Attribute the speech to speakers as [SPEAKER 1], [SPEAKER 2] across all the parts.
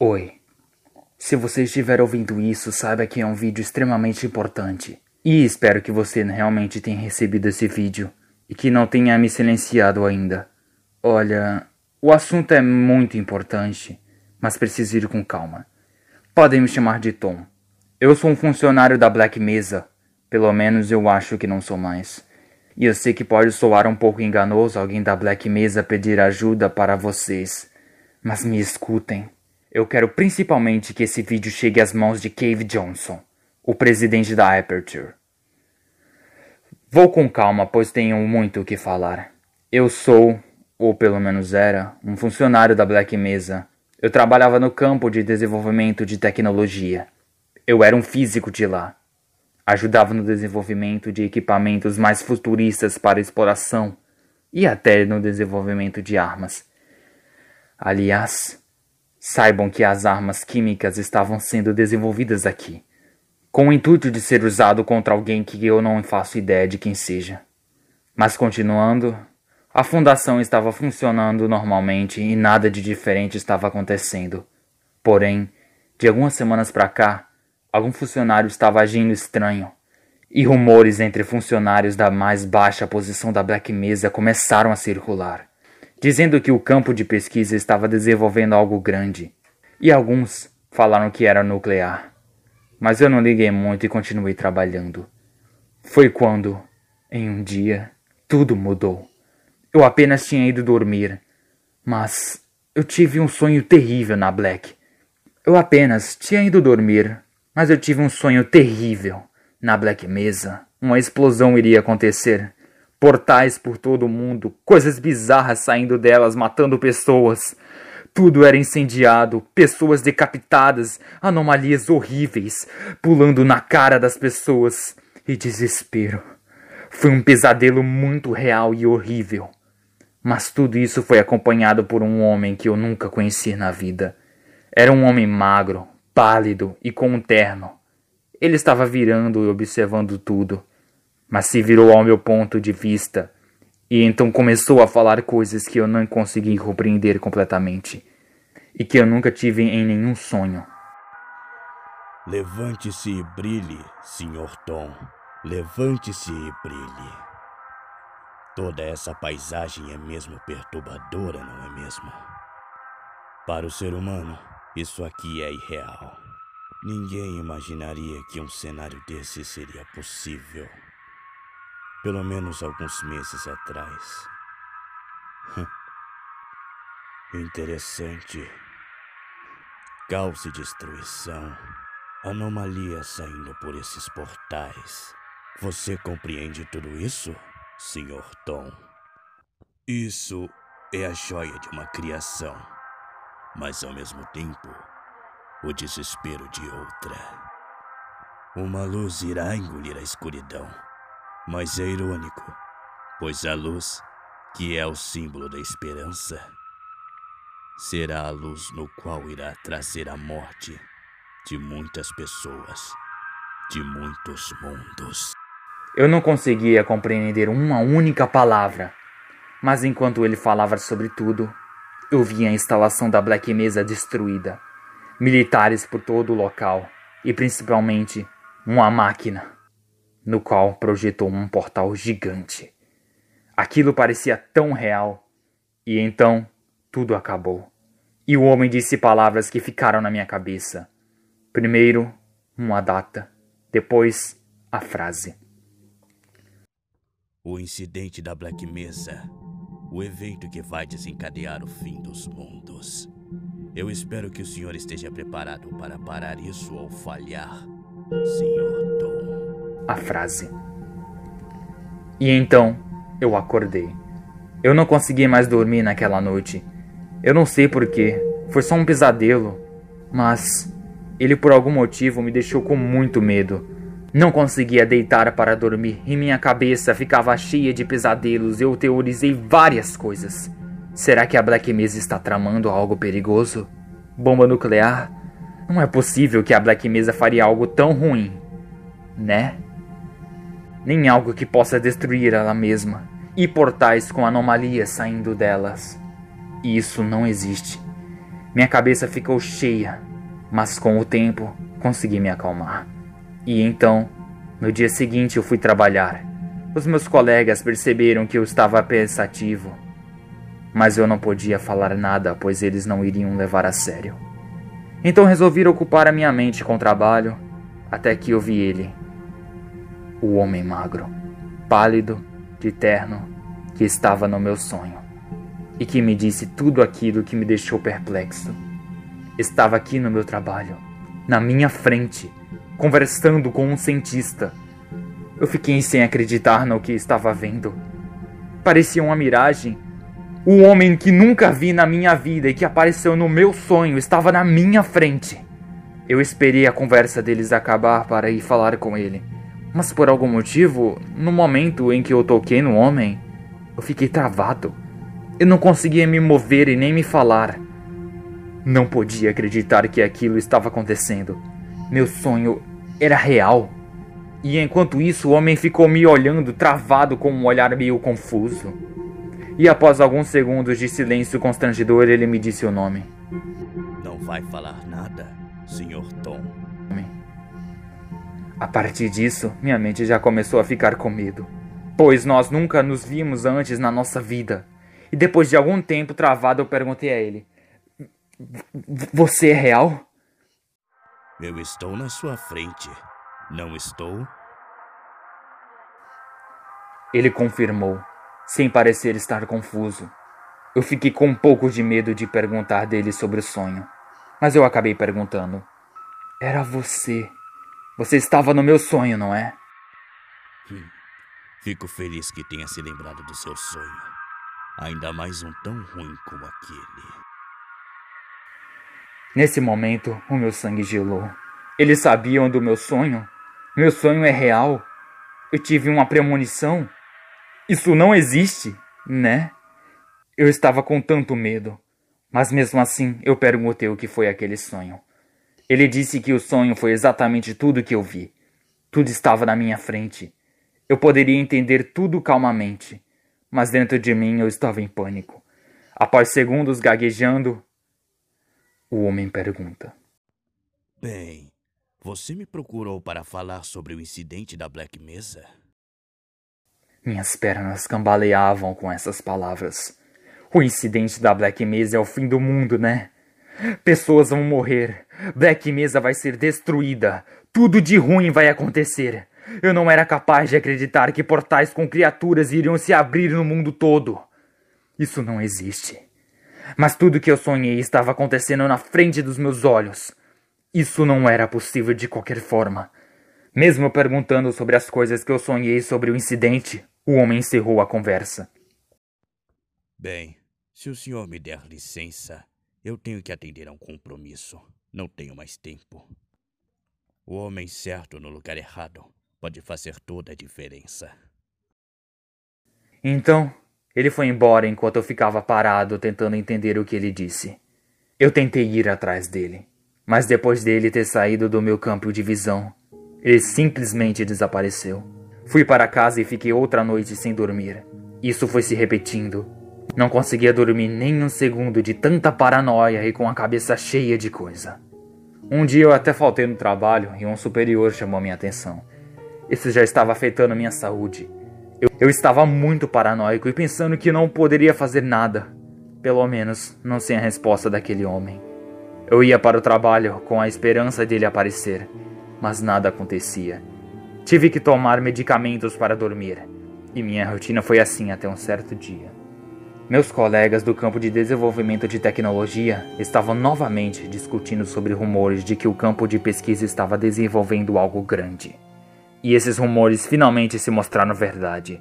[SPEAKER 1] Oi. Se você estiver ouvindo isso, saiba que é um vídeo extremamente importante. E espero que você realmente tenha recebido esse vídeo e que não tenha me silenciado ainda. Olha, o assunto é muito importante, mas preciso ir com calma. Podem me chamar de Tom. Eu sou um funcionário da Black Mesa. Pelo menos eu acho que não sou mais. E eu sei que pode soar um pouco enganoso alguém da Black Mesa pedir ajuda para vocês. Mas me escutem. Eu quero principalmente que esse vídeo chegue às mãos de Cave Johnson, o presidente da Aperture. Vou com calma, pois tenho muito o que falar. Eu sou, ou pelo menos era, um funcionário da Black Mesa. Eu trabalhava no campo de desenvolvimento de tecnologia. Eu era um físico de lá. Ajudava no desenvolvimento de equipamentos mais futuristas para exploração e até no desenvolvimento de armas. Aliás, saibam que as armas químicas estavam sendo desenvolvidas aqui, com o intuito de ser usado contra alguém que eu não faço ideia de quem seja. Mas continuando, a fundação estava funcionando normalmente e nada de diferente estava acontecendo. Porém, de algumas semanas para cá, Algum funcionário estava agindo estranho. E rumores entre funcionários da mais baixa posição da Black Mesa começaram a circular, dizendo que o campo de pesquisa estava desenvolvendo algo grande. E alguns falaram que era nuclear. Mas eu não liguei muito e continuei trabalhando. Foi quando, em um dia, tudo mudou. Eu apenas tinha ido dormir, mas eu tive um sonho terrível na Black. Eu apenas tinha ido dormir mas eu tive um sonho terrível. Na Black Mesa, uma explosão iria acontecer. Portais por todo o mundo, coisas bizarras saindo delas, matando pessoas. Tudo era incendiado, pessoas decapitadas, anomalias horríveis pulando na cara das pessoas e desespero. Foi um pesadelo muito real e horrível. Mas tudo isso foi acompanhado por um homem que eu nunca conheci na vida. Era um homem magro, pálido e com um terno. Ele estava virando e observando tudo, mas se virou ao meu ponto de vista e então começou a falar coisas que eu não consegui compreender completamente e que eu nunca tive em nenhum sonho.
[SPEAKER 2] Levante-se e brilhe, Sr. Tom. Levante-se e brilhe. Toda essa paisagem é mesmo perturbadora, não é mesmo? Para o ser humano, isso aqui é irreal. Ninguém imaginaria que um cenário desse seria possível. Pelo menos alguns meses atrás. Interessante. Caos e destruição. Anomalias saindo por esses portais. Você compreende tudo isso, Sr. Tom? Isso é a joia de uma criação mas ao mesmo tempo, o desespero de outra. Uma luz irá engolir a escuridão, mas é irônico, pois a luz, que é o símbolo da esperança, será a luz no qual irá trazer a morte de muitas pessoas, de muitos mundos.
[SPEAKER 1] Eu não conseguia compreender uma única palavra, mas enquanto ele falava sobre tudo, eu vi a instalação da Black Mesa destruída, militares por todo o local e principalmente uma máquina, no qual projetou um portal gigante. Aquilo parecia tão real, e então tudo acabou. E o homem disse palavras que ficaram na minha cabeça. Primeiro, uma data, depois, a frase.
[SPEAKER 2] O incidente da Black Mesa o evento que vai desencadear o fim dos mundos. Eu espero que o senhor esteja preparado para parar isso ou falhar, Sr. Tom.
[SPEAKER 1] A frase. E então eu acordei. Eu não consegui mais dormir naquela noite. Eu não sei porquê, foi só um pesadelo, mas ele por algum motivo me deixou com muito medo. Não conseguia deitar para dormir e minha cabeça ficava cheia de pesadelos. Eu teorizei várias coisas. Será que a Black Mesa está tramando algo perigoso? Bomba nuclear? Não é possível que a Black Mesa faria algo tão ruim, né? Nem algo que possa destruir ela mesma e portais com anomalias saindo delas. Isso não existe. Minha cabeça ficou cheia, mas com o tempo consegui me acalmar. E então, no dia seguinte, eu fui trabalhar. Os meus colegas perceberam que eu estava pensativo, mas eu não podia falar nada, pois eles não iriam levar a sério. Então resolvi ocupar a minha mente com o trabalho, até que eu vi ele, o homem magro, pálido, de terno, que estava no meu sonho e que me disse tudo aquilo que me deixou perplexo. Estava aqui no meu trabalho, na minha frente, conversando com um cientista. Eu fiquei sem acreditar no que estava vendo. Parecia uma miragem. O homem que nunca vi na minha vida e que apareceu no meu sonho estava na minha frente. Eu esperei a conversa deles acabar para ir falar com ele. Mas por algum motivo, no momento em que eu toquei no homem, eu fiquei travado. Eu não conseguia me mover e nem me falar. Não podia acreditar que aquilo estava acontecendo. Meu sonho era real. E enquanto isso, o homem ficou me olhando, travado com um olhar meio confuso. E após alguns segundos de silêncio constrangedor, ele me disse o nome.
[SPEAKER 2] Não vai falar nada, Sr. Tom.
[SPEAKER 1] A partir disso, minha mente já começou a ficar com medo, pois nós nunca nos vimos antes na nossa vida. E depois de algum tempo travado, eu perguntei a ele: Você é real?
[SPEAKER 2] Eu estou na sua frente, não estou?
[SPEAKER 1] Ele confirmou, sem parecer estar confuso. Eu fiquei com um pouco de medo de perguntar dele sobre o sonho, mas eu acabei perguntando: Era você. Você estava no meu sonho, não é?
[SPEAKER 2] Hum, fico feliz que tenha se lembrado do seu sonho. Ainda mais um tão ruim como aquele.
[SPEAKER 1] Nesse momento, o meu sangue gelou. Eles sabiam do meu sonho? Meu sonho é real? Eu tive uma premonição? Isso não existe, né? Eu estava com tanto medo. Mas mesmo assim, eu perguntei o que foi aquele sonho. Ele disse que o sonho foi exatamente tudo que eu vi. Tudo estava na minha frente. Eu poderia entender tudo calmamente mas dentro de mim eu estava em pânico. Após segundos gaguejando, o homem pergunta:
[SPEAKER 2] Bem, você me procurou para falar sobre o incidente da Black Mesa?
[SPEAKER 1] Minhas pernas cambaleavam com essas palavras. O incidente da Black Mesa é o fim do mundo, né? Pessoas vão morrer. Black Mesa vai ser destruída. Tudo de ruim vai acontecer. Eu não era capaz de acreditar que portais com criaturas iriam se abrir no mundo todo. Isso não existe. Mas tudo que eu sonhei estava acontecendo na frente dos meus olhos. Isso não era possível de qualquer forma. Mesmo perguntando sobre as coisas que eu sonhei sobre o incidente, o homem encerrou a conversa.
[SPEAKER 2] Bem, se o senhor me der licença, eu tenho que atender a um compromisso. Não tenho mais tempo. O homem certo no lugar errado pode fazer toda a diferença.
[SPEAKER 1] Então, ele foi embora enquanto eu ficava parado tentando entender o que ele disse. Eu tentei ir atrás dele, mas depois dele ter saído do meu campo de visão, ele simplesmente desapareceu. Fui para casa e fiquei outra noite sem dormir. Isso foi se repetindo. Não conseguia dormir nem um segundo de tanta paranoia e com a cabeça cheia de coisa. Um dia eu até faltei no trabalho e um superior chamou minha atenção. Isso já estava afetando minha saúde. Eu, eu estava muito paranoico e pensando que não poderia fazer nada. Pelo menos não sem a resposta daquele homem. Eu ia para o trabalho com a esperança dele aparecer, mas nada acontecia. Tive que tomar medicamentos para dormir, e minha rotina foi assim até um certo dia. Meus colegas do campo de desenvolvimento de tecnologia estavam novamente discutindo sobre rumores de que o campo de pesquisa estava desenvolvendo algo grande. E esses rumores finalmente se mostraram verdade.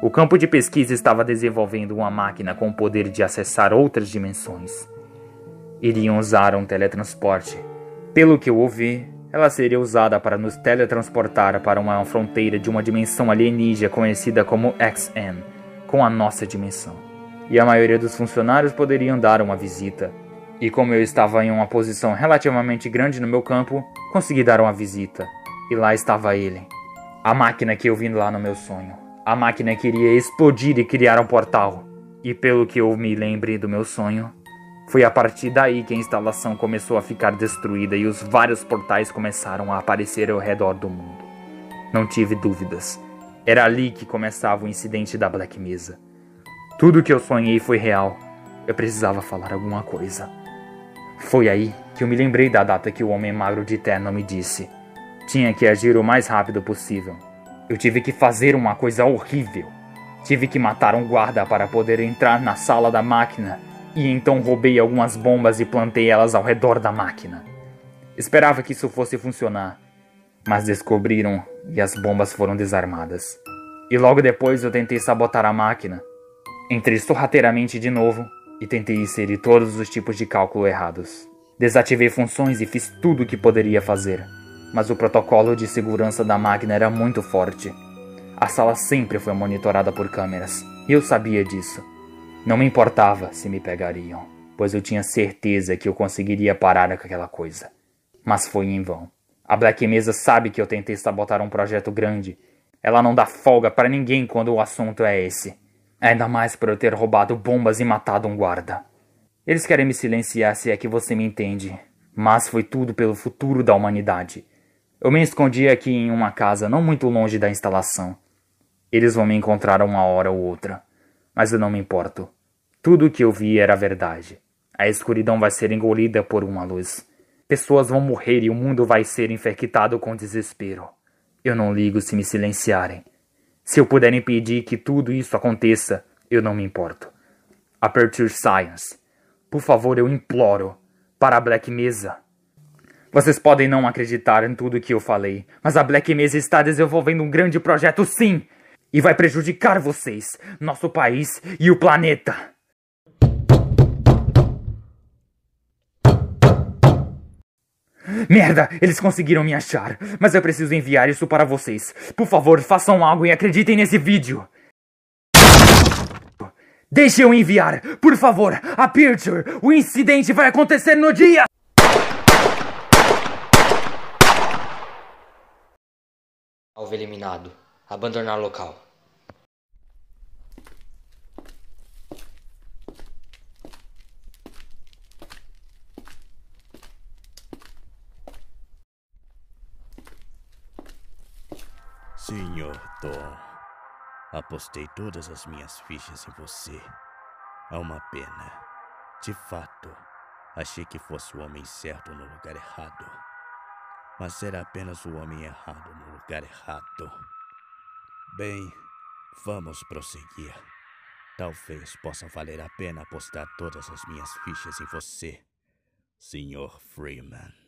[SPEAKER 1] O campo de pesquisa estava desenvolvendo uma máquina com o poder de acessar outras dimensões. Iriam usar um teletransporte. Pelo que eu ouvi, ela seria usada para nos teletransportar para uma fronteira de uma dimensão alienígena conhecida como XN, com a nossa dimensão. E a maioria dos funcionários poderiam dar uma visita. E como eu estava em uma posição relativamente grande no meu campo, consegui dar uma visita. E lá estava ele. A máquina que eu vi lá no meu sonho. A máquina que iria explodir e criar um portal. E pelo que eu me lembre do meu sonho, Foi a partir daí que a instalação começou a ficar destruída e os vários portais começaram a aparecer ao redor do mundo. Não tive dúvidas. Era ali que começava o incidente da Black Mesa. Tudo que eu sonhei foi real. Eu precisava falar alguma coisa. Foi aí que eu me lembrei da data que o homem magro de terno me disse. Tinha que agir o mais rápido possível. Eu tive que fazer uma coisa horrível. Tive que matar um guarda para poder entrar na sala da máquina e então roubei algumas bombas e plantei elas ao redor da máquina. Esperava que isso fosse funcionar, mas descobriram e as bombas foram desarmadas. E logo depois eu tentei sabotar a máquina. Entrei sorrateiramente de novo e tentei inserir todos os tipos de cálculo errados. Desativei funções e fiz tudo o que poderia fazer, mas o protocolo de segurança da máquina era muito forte. A sala sempre foi monitorada por câmeras, e eu sabia disso. Não me importava se me pegariam, pois eu tinha certeza que eu conseguiria parar aquela coisa. Mas foi em vão. A Black Mesa sabe que eu tentei sabotar um projeto grande. Ela não dá folga para ninguém quando o assunto é esse. Ainda mais por eu ter roubado bombas e matado um guarda. Eles querem me silenciar se é que você me entende, mas foi tudo pelo futuro da humanidade. Eu me escondi aqui em uma casa não muito longe da instalação. Eles vão me encontrar uma hora ou outra mas eu não me importo. Tudo o que eu vi era verdade. A escuridão vai ser engolida por uma luz. Pessoas vão morrer e o mundo vai ser infectado com desespero. Eu não ligo se me silenciarem. Se eu puder impedir que tudo isso aconteça, eu não me importo. Aperture Science. Por favor, eu imploro. Para a Black Mesa. Vocês podem não acreditar em tudo que eu falei, mas a Black Mesa está desenvolvendo um grande projeto sim! e vai prejudicar vocês, nosso país e o planeta. Merda, eles conseguiram me achar, mas eu preciso enviar isso para vocês. Por favor, façam algo e acreditem nesse vídeo. Deixe eu enviar, por favor, a Picture. O incidente vai acontecer no dia.
[SPEAKER 3] Alvo eliminado. Abandonar local.
[SPEAKER 2] Senhor Thor, apostei todas as minhas fichas em você. É uma pena. De fato, achei que fosse o homem certo no lugar errado. Mas era apenas o homem errado no lugar errado. Bem, vamos prosseguir. Talvez possa valer a pena apostar todas as minhas fichas em você, Sr. Freeman.